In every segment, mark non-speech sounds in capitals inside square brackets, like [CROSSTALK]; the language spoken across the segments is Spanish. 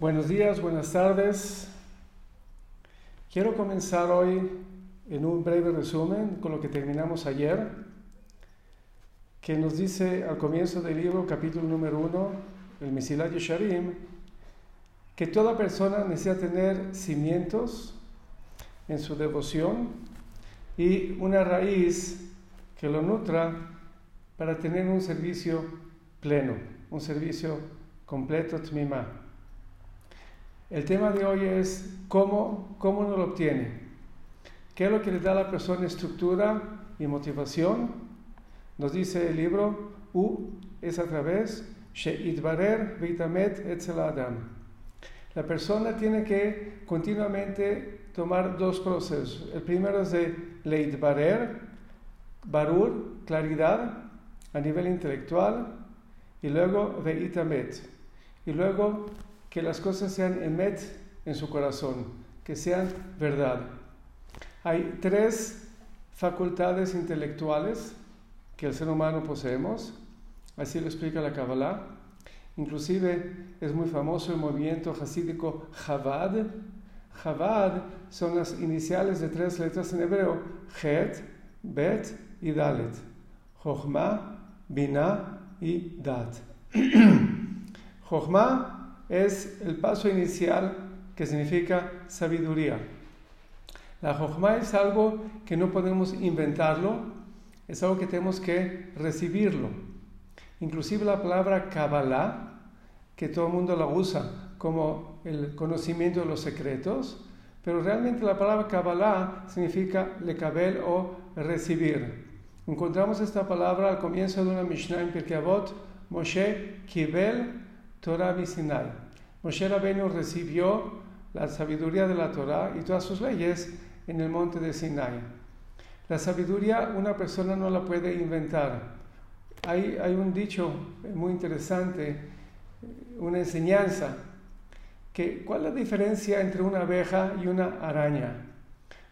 Buenos días, buenas tardes. Quiero comenzar hoy en un breve resumen con lo que terminamos ayer, que nos dice al comienzo del libro, capítulo número uno, el Mesilat Yesharim, que toda persona necesita tener cimientos en su devoción y una raíz que lo nutra para tener un servicio pleno, un servicio completo, tmima. El tema de hoy es cómo, cómo uno lo obtiene. ¿Qué es lo que le da a la persona estructura y motivación? Nos dice el libro, U es a través, Sheitbarer Vitamet Etzel Adam. La persona tiene que continuamente tomar dos procesos. El primero es de Leitbarer, Barur, claridad a nivel intelectual, y luego Veitamet. Y luego que las cosas sean emet en su corazón, que sean verdad. Hay tres facultades intelectuales que el ser humano poseemos, así lo explica la Kabbalah. Inclusive es muy famoso el movimiento hasídico Chabad. Chabad son las iniciales de tres letras en hebreo, Het, Bet y Dalet. Jochma, Binah y Dat. [CLEARS THROAT] Jochma es el paso inicial que significa sabiduría. La Jochma es algo que no podemos inventarlo, es algo que tenemos que recibirlo. Inclusive la palabra Kabbalah, que todo el mundo la usa como el conocimiento de los secretos, pero realmente la palabra Kabbalah significa lekabel o recibir. Encontramos esta palabra al comienzo de una Mishnah en Pirkei Avot, Moshe Kibel Torah Sinai. Moshe Rabbeinu recibió la sabiduría de la Torah y todas sus leyes en el monte de Sinai. La sabiduría una persona no la puede inventar. Hay, hay un dicho muy interesante, una enseñanza, que ¿cuál es la diferencia entre una abeja y una araña?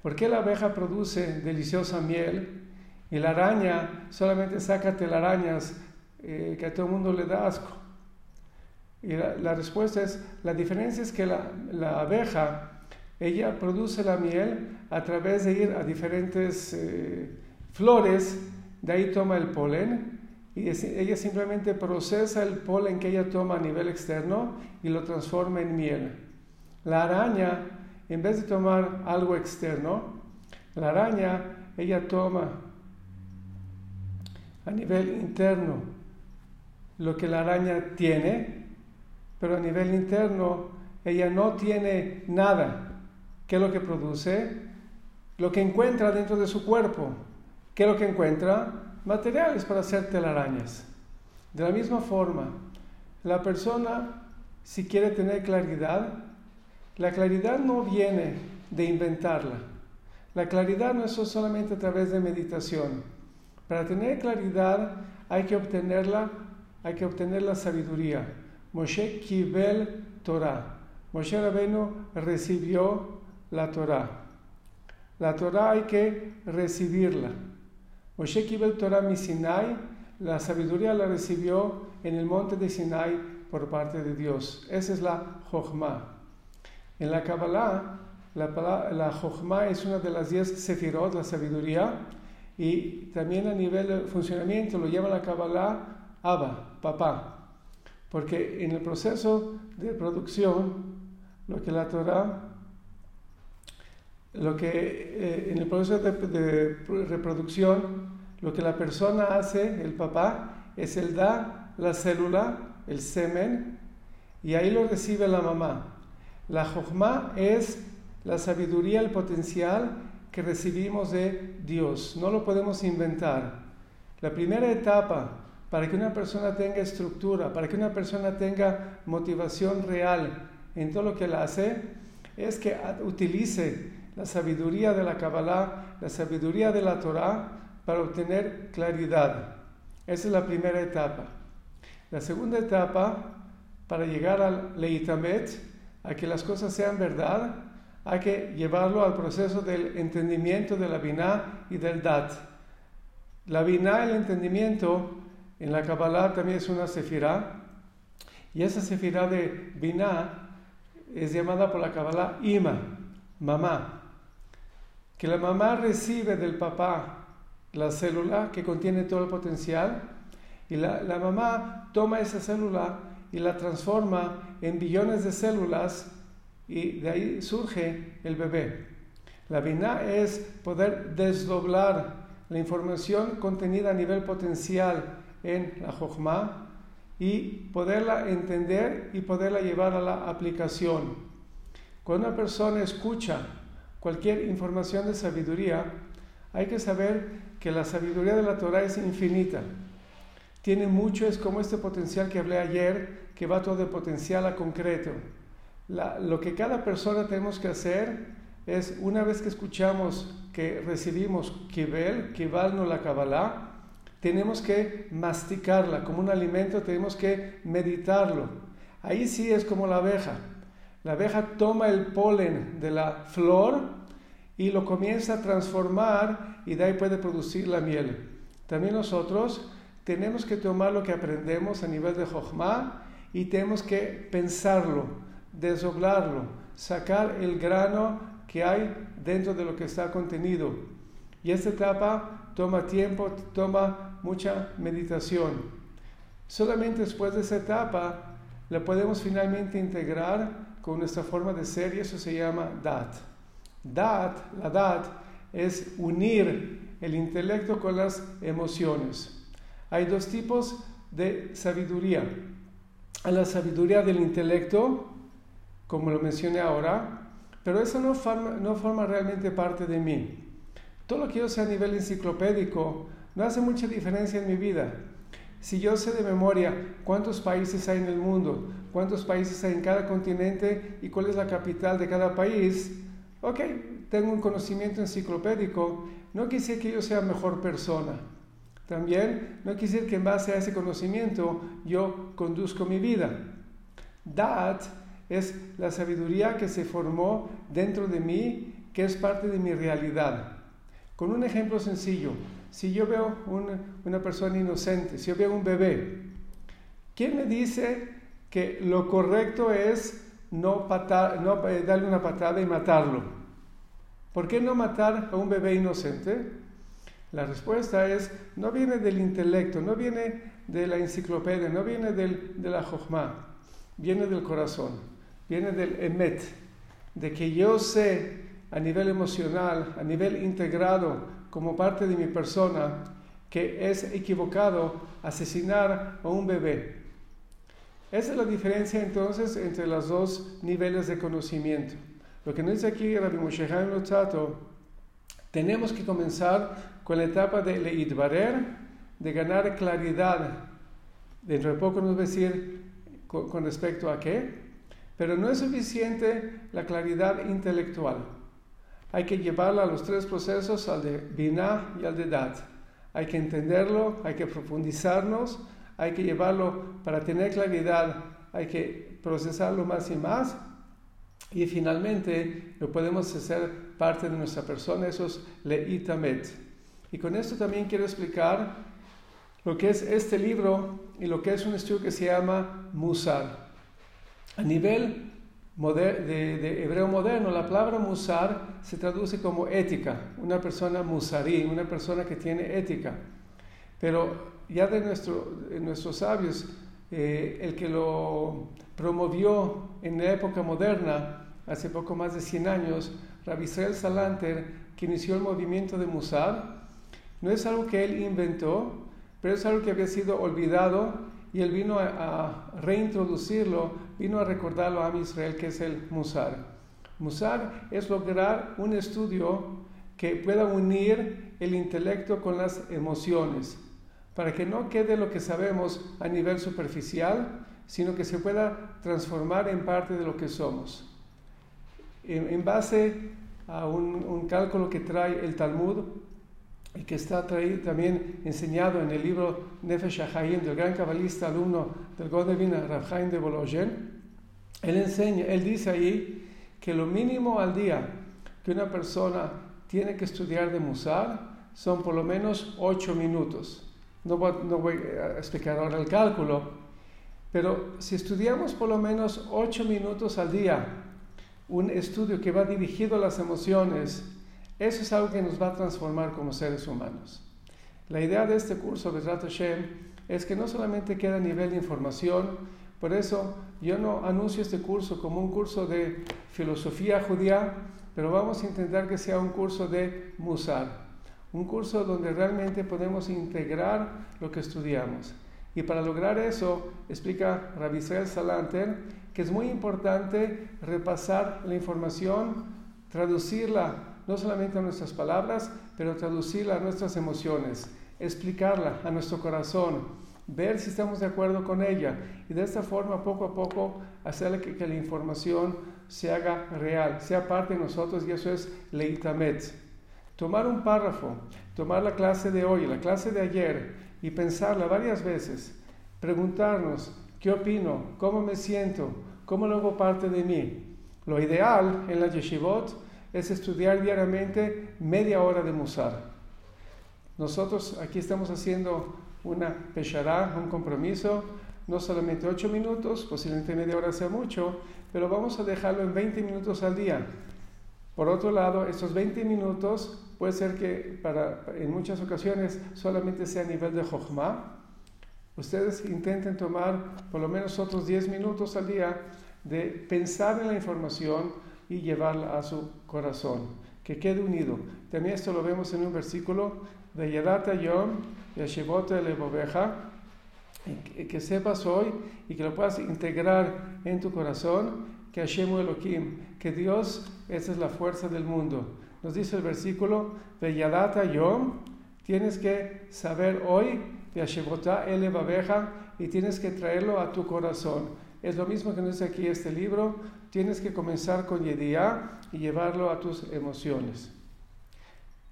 ¿Por qué la abeja produce deliciosa miel y la araña solamente saca telarañas eh, que a todo el mundo le da asco? Y la, respuesta es, la diferencia es que la, la abeja ella produce la miel a través de ir a diferentes eh, flores, de ahí toma el polen y ella simplemente procesa el polen que ella toma a nivel externo y lo transforma en miel. La araña, en vez de tomar algo externo, la araña, ella toma a nivel interno lo que la araña tiene, pero a nivel interno ella no tiene nada. ¿Qué es lo que produce? Lo que encuentra dentro de su cuerpo. ¿Qué es lo que encuentra? Materiales para hacer telarañas. De la misma forma, la persona, si quiere tener claridad, la claridad no viene de inventarla. La claridad no es solamente a través de meditación. Para tener claridad hay que obtenerla, hay que obtener la sabiduría. Moshe Kibel Torah. Moshe Rabbeinu recibió la Torah. La Torah hay que recibirla. Moshe Kibel Torah mi Sinai, la sabiduría la recibió en el monte de Sinai por parte de Dios. Esa es la Jochma. En la Kabbalah, la, la Jochma es una de las diez sefirot, la sabiduría, y también a nivel de funcionamiento lo llama la Kabbalah Abba, papá. Porque en el proceso de producción, lo que la Torah lo que eh, en el proceso de, reproducción, lo que la persona hace, el papá, es el da la célula, el semen, y ahí lo recibe la mamá. La jojma es la sabiduría, el potencial que recibimos de Dios. No lo podemos inventar. La primera etapa para que una persona tenga estructura, para que una persona tenga motivación real en todo lo que él hace, es que utilice la sabiduría de la Kabbalah, la sabiduría de la Torah para obtener claridad. Esa es la primera etapa. La segunda etapa, para llegar al Leitamet, a que las cosas sean verdad, hay que llevarlo al proceso del entendimiento de la Binah y del Dat. La Binah, el entendimiento, en la Kabbalah también es una sefirá, y esa sefirá de Binah es llamada por la Kabbalah Ima, mamá. Que la mamá recibe del papá la célula que contiene todo el potencial y la, la mamá toma esa célula y la transforma en billones de células y de ahí surge el bebé. La Binah es poder desdoblar la información contenida a nivel potencial en la Jochma y poderla entender y poderla llevar a la aplicación. Cuando una persona escucha cualquier información de sabiduría, hay que saber que la sabiduría de la Torah es infinita. Tiene mucho, es como este potencial que hablé ayer, que va todo de potencial a concreto. lo que cada persona tenemos que hacer es, una vez que escuchamos que recibimos Kibel, Kibal no la Kabbalah, tenemos que masticarla como un alimento, tenemos que meditarlo. Ahí sí es como la abeja. La abeja toma el polen de la flor y lo comienza a transformar y de ahí puede producir la miel. También nosotros tenemos que tomar lo que aprendemos a nivel de Jochma y tenemos que pensarlo, desdoblarlo, sacar el grano que hay dentro de lo que está contenido. Y esta etapa toma tiempo, toma mucha meditación. Solamente después de esa etapa la podemos finalmente integrar con nuestra forma de ser y eso se llama DAT. DAT, la DAT, es unir el intelecto con las emociones. Hay dos tipos de sabiduría. La sabiduría del intelecto, como lo mencioné ahora, pero eso no forma, no forma realmente parte de mí. Todo lo que yo sé a nivel enciclopédico no hace mucha diferencia en mi vida. Si yo sé de memoria cuántos países hay en el mundo, cuántos países hay en cada continente y cuál es la capital de cada país, ok, tengo un conocimiento enciclopédico, no quisiera que yo sea mejor persona. También no quisiera que en base a ese conocimiento yo conduzco mi vida. That es la sabiduría que se formó dentro de mí, que es parte de mi realidad. Con un ejemplo sencillo, si yo veo una, persona inocente, si yo veo un bebé, ¿quién me dice que lo correcto es no, eh, darle una patada y matarlo? ¿Por qué no matar a un bebé inocente? La respuesta es, no viene del intelecto, no viene de la enciclopedia, no viene de la jochma, viene del corazón, viene del emet, de que yo sé a nivel emocional, a nivel integrado, como parte de mi persona, que es equivocado asesinar a un bebé. Esa es la diferencia entonces entre los dos niveles de conocimiento. Lo que nos dice aquí Rabbi Moshe Lotzato, tenemos que comenzar con la etapa de leidbarer, de ganar claridad. Dentro de poco nos va a decir con respecto a qué, pero no es suficiente la claridad intelectual hay que llevarla a los tres procesos, al de Binah y al de Dat. Hay que entenderlo, hay que profundizarnos, hay que llevarlo para tener claridad, hay que procesarlo más y más y finalmente lo podemos hacer parte de nuestra persona, eso es leitamet. Y con esto también quiero explicar lo que es este libro y lo que es un estudio que se llama Musar. A nivel de, hebreo moderno, la palabra musar se traduce como ética, una persona musarí, una persona que tiene ética. Pero ya de nuestro, nuestros sabios, eh, el que lo promovió en la época moderna, hace poco más de 100 años, Rabbi Israel Salanter, que inició el movimiento de Musar, no es algo que él inventó, pero es algo que había sido olvidado y él vino a, reintroducirlo, vino a recordarlo a Israel que es el Musar. Musar es lograr un estudio que pueda unir el intelecto con las emociones, para que no quede lo que sabemos a nivel superficial, sino que se pueda transformar en parte de lo que somos. En, base a un cálculo que trae el Talmud, y que está traído, también enseñado en el libro Nefesh HaHayim del gran cabalista alumno del Godevina Rav Chaim de Bologen, él enseña, él dice ahí que lo mínimo al día que una persona tiene que estudiar de Musar son por lo menos ocho minutos. No voy, no voy a explicar ahora el cálculo, Pero si estudiamos por lo menos ocho minutos al día, un estudio que va dirigido a las emociones, eso es algo que nos va a transformar como seres humanos. La idea de este curso, Besrat Hashem, es que no solamente queda a nivel de información, por eso yo no anuncio este curso como un curso de filosofía judía, pero vamos a intentar que sea un curso de Musar, un curso donde realmente podemos integrar lo que estudiamos. Y para lograr eso, explica Rabbi Israel Salanter, que es muy importante repasar la información, traducirla no solamente a nuestras palabras, pero traducirla a nuestras emociones, explicarla a nuestro corazón, ver si estamos de acuerdo con ella y de esta forma poco a poco hacer que, la información se haga real, sea parte de nosotros y eso es leitamet. Tomar un párrafo, tomar la clase de hoy, la clase de ayer y pensarla varias veces, preguntarnos qué opino, cómo me siento, cómo lo hago parte de mí. Lo ideal en la yeshivot es estudiar diariamente media hora de Musar. Nosotros aquí estamos haciendo una peshará, un compromiso, no solamente ocho minutos, posiblemente media hora sea mucho, pero vamos a dejarlo en 20 minutos al día. Por otro lado, estos 20 minutos puede ser que para, en muchas ocasiones solamente sea a nivel de Jochma. Ustedes intenten tomar por lo menos otros 10 minutos al día de pensar en la información, y llevarla a su corazón, que quede unido. También esto lo vemos en un versículo de Yom, que sepas hoy y que lo puedas integrar en tu corazón, que Hashem Elohim, que Dios, esa es la fuerza del mundo. Nos dice el versículo de Yadata Yom, tienes que saber hoy, Yashivota Elevaveja, y tienes que traerlo a tu corazón. Es lo mismo que nos dice aquí este libro, tienes que comenzar con Yediyah y llevarlo a tus emociones.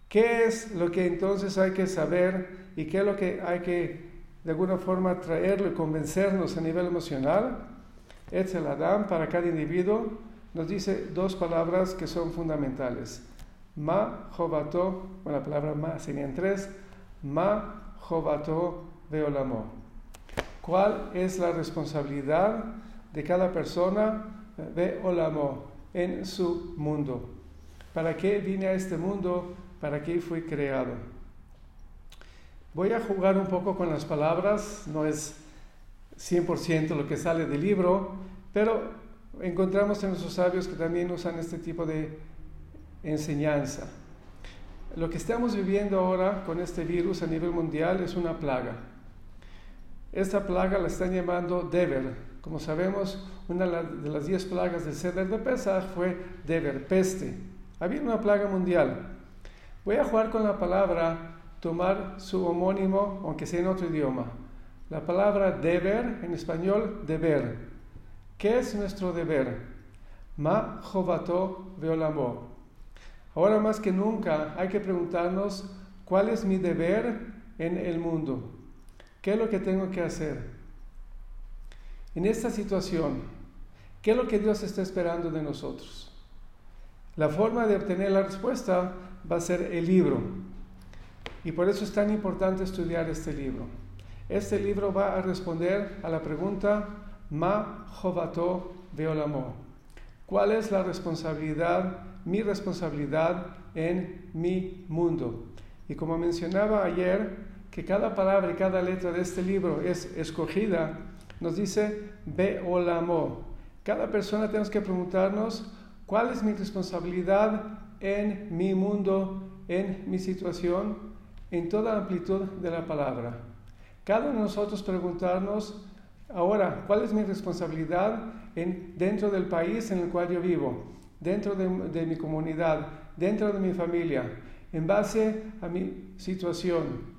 ¿Qué es lo que entonces hay que saber y qué es lo que hay que de alguna forma traerlo y convencernos a nivel emocional? Etzel Adam para cada individuo nos dice dos palabras que son fundamentales. Ma jovato, bueno, la palabra ma serían tres. Ma jovato veolamo. ¿Cuál es la responsabilidad de cada persona de Olamo en su mundo. ¿Para qué vine a este mundo? ¿Para qué fui creado? Voy a jugar un poco con las palabras, no es 100% lo que sale del libro, pero encontramos en nuestros sabios que también usan este tipo de enseñanza. Lo que estamos viviendo ahora con este virus a nivel mundial es una plaga. Esta plaga la están llamando Dever, como sabemos, una de las diez plagas del Ceder de Pesach fue Deber, peste. Había una plaga mundial. Voy a jugar con la palabra, tomar su homónimo, aunque sea en otro idioma. La palabra deber, en español, deber. ¿Qué es nuestro deber? Ma jovato veolamo. Ahora más que nunca hay que preguntarnos cuál es mi deber en el mundo. ¿Qué es lo que tengo que hacer? En esta situación, ¿qué es lo que Dios está esperando de nosotros? La forma de obtener la respuesta va a ser el libro. Y por eso es tan importante estudiar este libro. Este libro va a responder a la pregunta Ma Jovato Veolamo. ¿Cuál es la responsabilidad, mi responsabilidad en mi mundo? Y como mencionaba ayer, que cada palabra y cada letra de este libro es escogida nos dice Beolamo. Cada persona tenemos que preguntarnos cuál es mi responsabilidad en mi mundo, en mi situación, en toda amplitud de la palabra. Cada uno de nosotros preguntarnos ahora cuál es mi responsabilidad en, dentro del país en el cual yo vivo, dentro de, de mi comunidad, dentro de mi familia, en base a mi situación.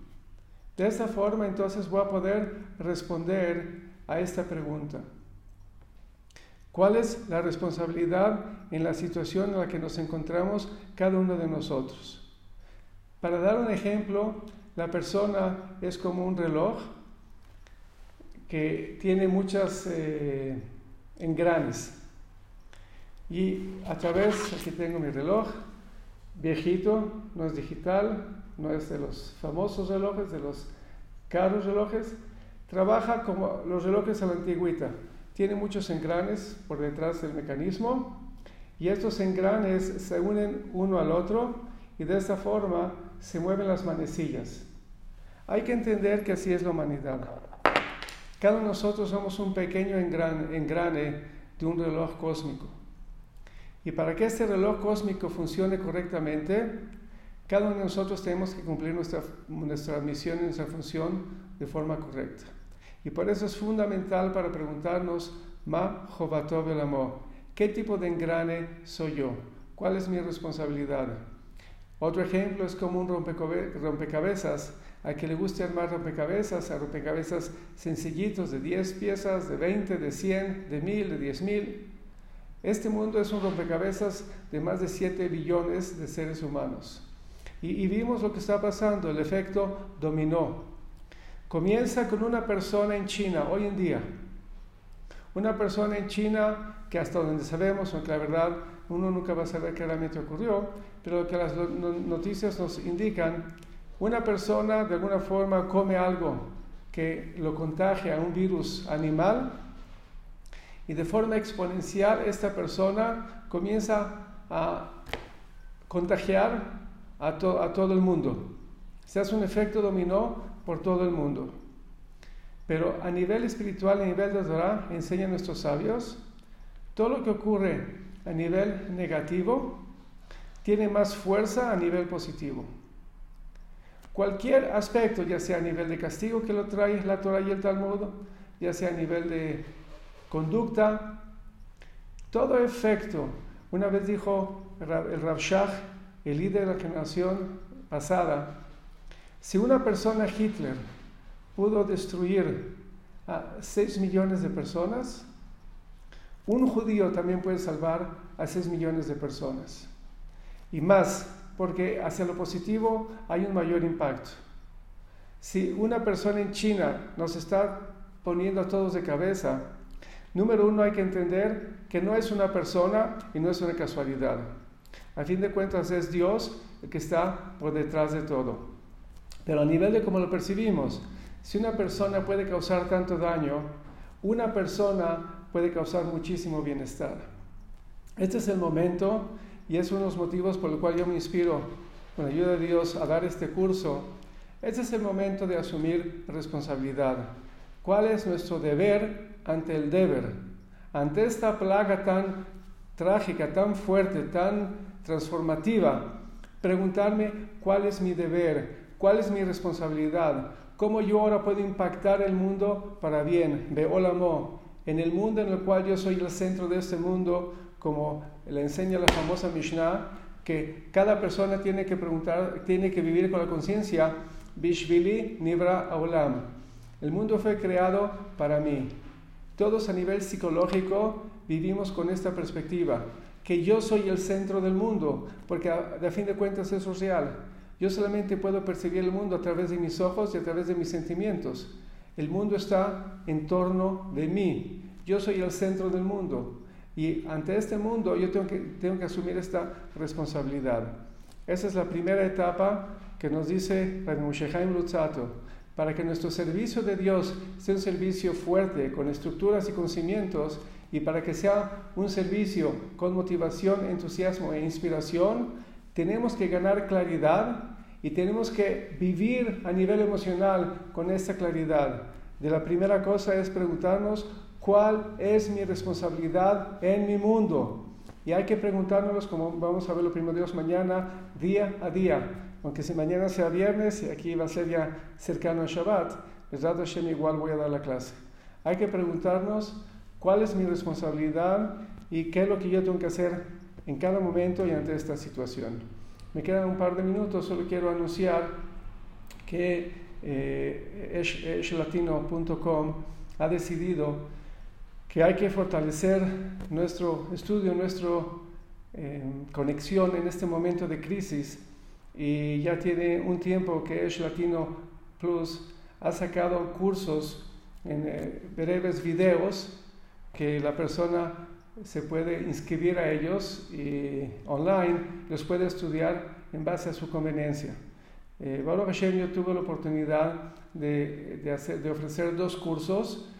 De esta forma entonces voy a poder responder a esta pregunta. ¿Cuál es la responsabilidad en la situación en la que nos encontramos cada uno de nosotros? Para dar un ejemplo, la persona es como un reloj que tiene muchas eh, engranes. Y a través, aquí tengo mi reloj, viejito, no es digital, no es de los famosos relojes, de los caros relojes, trabaja como los relojes a la antigüita. Tiene muchos engranes por detrás del mecanismo y estos engranes se unen uno al otro y de esta forma se mueven las manecillas. Hay que entender que así es la humanidad. Cada uno de nosotros somos un pequeño engrane de un reloj cósmico. Y para que este reloj cósmico funcione correctamente, cada uno de nosotros tenemos que cumplir nuestra, nuestra misión y nuestra función de forma correcta. Y por eso es fundamental para preguntarnos, Ma Jovatov el amor, ¿qué tipo de engrane soy yo? ¿Cuál es mi responsabilidad? Otro ejemplo es como un rompecabezas. A que le guste armar rompecabezas, a rompecabezas sencillitos de 10 piezas, de 20, de 100, de 1000, de 10.000. Este mundo es un rompecabezas de más de 7 billones de seres humanos. Y, vimos lo que está pasando, el efecto dominó. Comienza con una persona en China hoy en día. Una persona en China que hasta donde sabemos, aunque la verdad uno nunca va a saber qué realmente ocurrió, pero lo que las noticias nos indican, una persona de alguna forma come algo que lo contagia a un virus animal y de forma exponencial esta persona comienza a contagiar a, todo el mundo. Se hace un efecto dominó por todo el mundo. Pero a nivel espiritual, a nivel de Torah, enseñan nuestros sabios, todo lo que ocurre a nivel negativo tiene más fuerza a nivel positivo. Cualquier aspecto, ya sea a nivel de castigo que lo trae la Torah y el Talmud, ya sea a nivel de conducta, todo efecto, una vez dijo el Rav Shach, el líder de la generación pasada, si una persona Hitler pudo destruir a 6 millones de personas, un judío también puede salvar a 6 millones de personas. Y más, porque hacia lo positivo hay un mayor impacto. Si una persona en China nos está poniendo a todos de cabeza, número uno hay que entender que no es una persona y no es una casualidad. A fin de cuentas es Dios el que está por detrás de todo. Pero a nivel de cómo lo percibimos, si una persona puede causar tanto daño, una persona puede causar muchísimo bienestar. Este es el momento y es uno de los motivos por el cual yo me inspiro con la ayuda de Dios a dar este curso. Este es el momento de asumir responsabilidad. ¿Cuál es nuestro deber ante el deber? Ante esta plaga tan trágica, tan fuerte, tan transformativa, preguntarme cuál es mi deber, cuál es mi responsabilidad, cómo yo ahora puedo impactar el mundo para bien, Beolamo, en el mundo en el cual yo soy el centro de este mundo, como le enseña la famosa Mishnah, que cada persona tiene que preguntar, tiene que vivir con la conciencia, Bishvili Nibra Aulam. El mundo fue creado para mí. Todos a nivel psicológico vivimos con esta perspectiva que yo soy el centro del mundo, porque a, fin de cuentas es real. Yo solamente puedo percibir el mundo a través de mis ojos y a través de mis sentimientos. El mundo está en torno de mí. Yo soy el centro del mundo. Y ante este mundo yo tengo que, tengo que asumir esta responsabilidad. Esa es la primera etapa que nos dice Rabbi Lutzato. Para que nuestro servicio de Dios sea un servicio fuerte, con estructuras y con cimientos, y para que sea un servicio con motivación, entusiasmo e inspiración, tenemos que ganar claridad y tenemos que vivir a nivel emocional con esta claridad. De la primera cosa es preguntarnos cuál es mi responsabilidad en mi mundo. Y hay que preguntárnoslo, como vamos a ver lo primero Dios mañana, día a día. Aunque si mañana sea viernes aquí va a ser ya cercano a Shabbat, Besrat Hashem igual voy a dar la clase. Hay que preguntarnos cuál es mi responsabilidad y qué es lo que yo tengo que hacer en cada momento y ante esta situación. Me quedan un par de minutos, solo quiero anunciar que eh, eshelatino.com ha decidido que hay que fortalecer nuestro estudio, nuestra eh, conexión en este momento de crisis y ya tiene un tiempo que Esh Latino Plus ha sacado cursos en eh, breves videos que la persona se puede inscribir a ellos y online los puede estudiar en base a su conveniencia. Eh, Baruch Hashem, yo tuve la oportunidad de ofrecer dos cursos.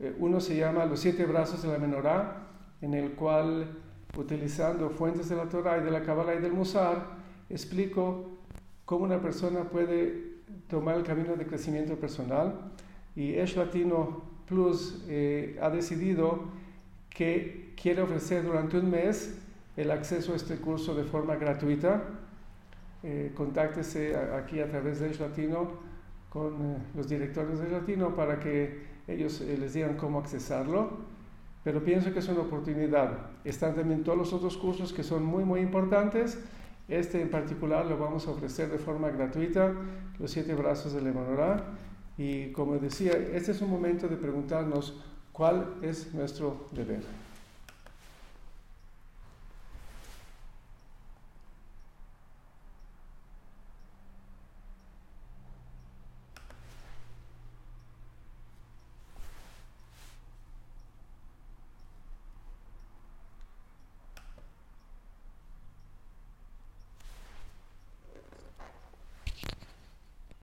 Eh, uno se llama Los siete brazos de la menorá, en el cual, utilizando fuentes de la Torah y de la Kabbalah y del Musar, explico cómo una persona puede tomar el camino de crecimiento personal. Y Esh Latino Plus eh, ha decidido que quiere ofrecer durante un mes el acceso a este curso de forma gratuita eh, contáctese aquí a través de Latino con eh, los directores de Latino para que ellos eh, les digan cómo accesarlo. Pero pienso que es una oportunidad. Están también todos los otros cursos que son muy, muy importantes. Este en particular lo vamos a ofrecer de forma gratuita, los siete brazos de Lemonorá. Y como decía, este es un momento de preguntarnos cuál es nuestro deber.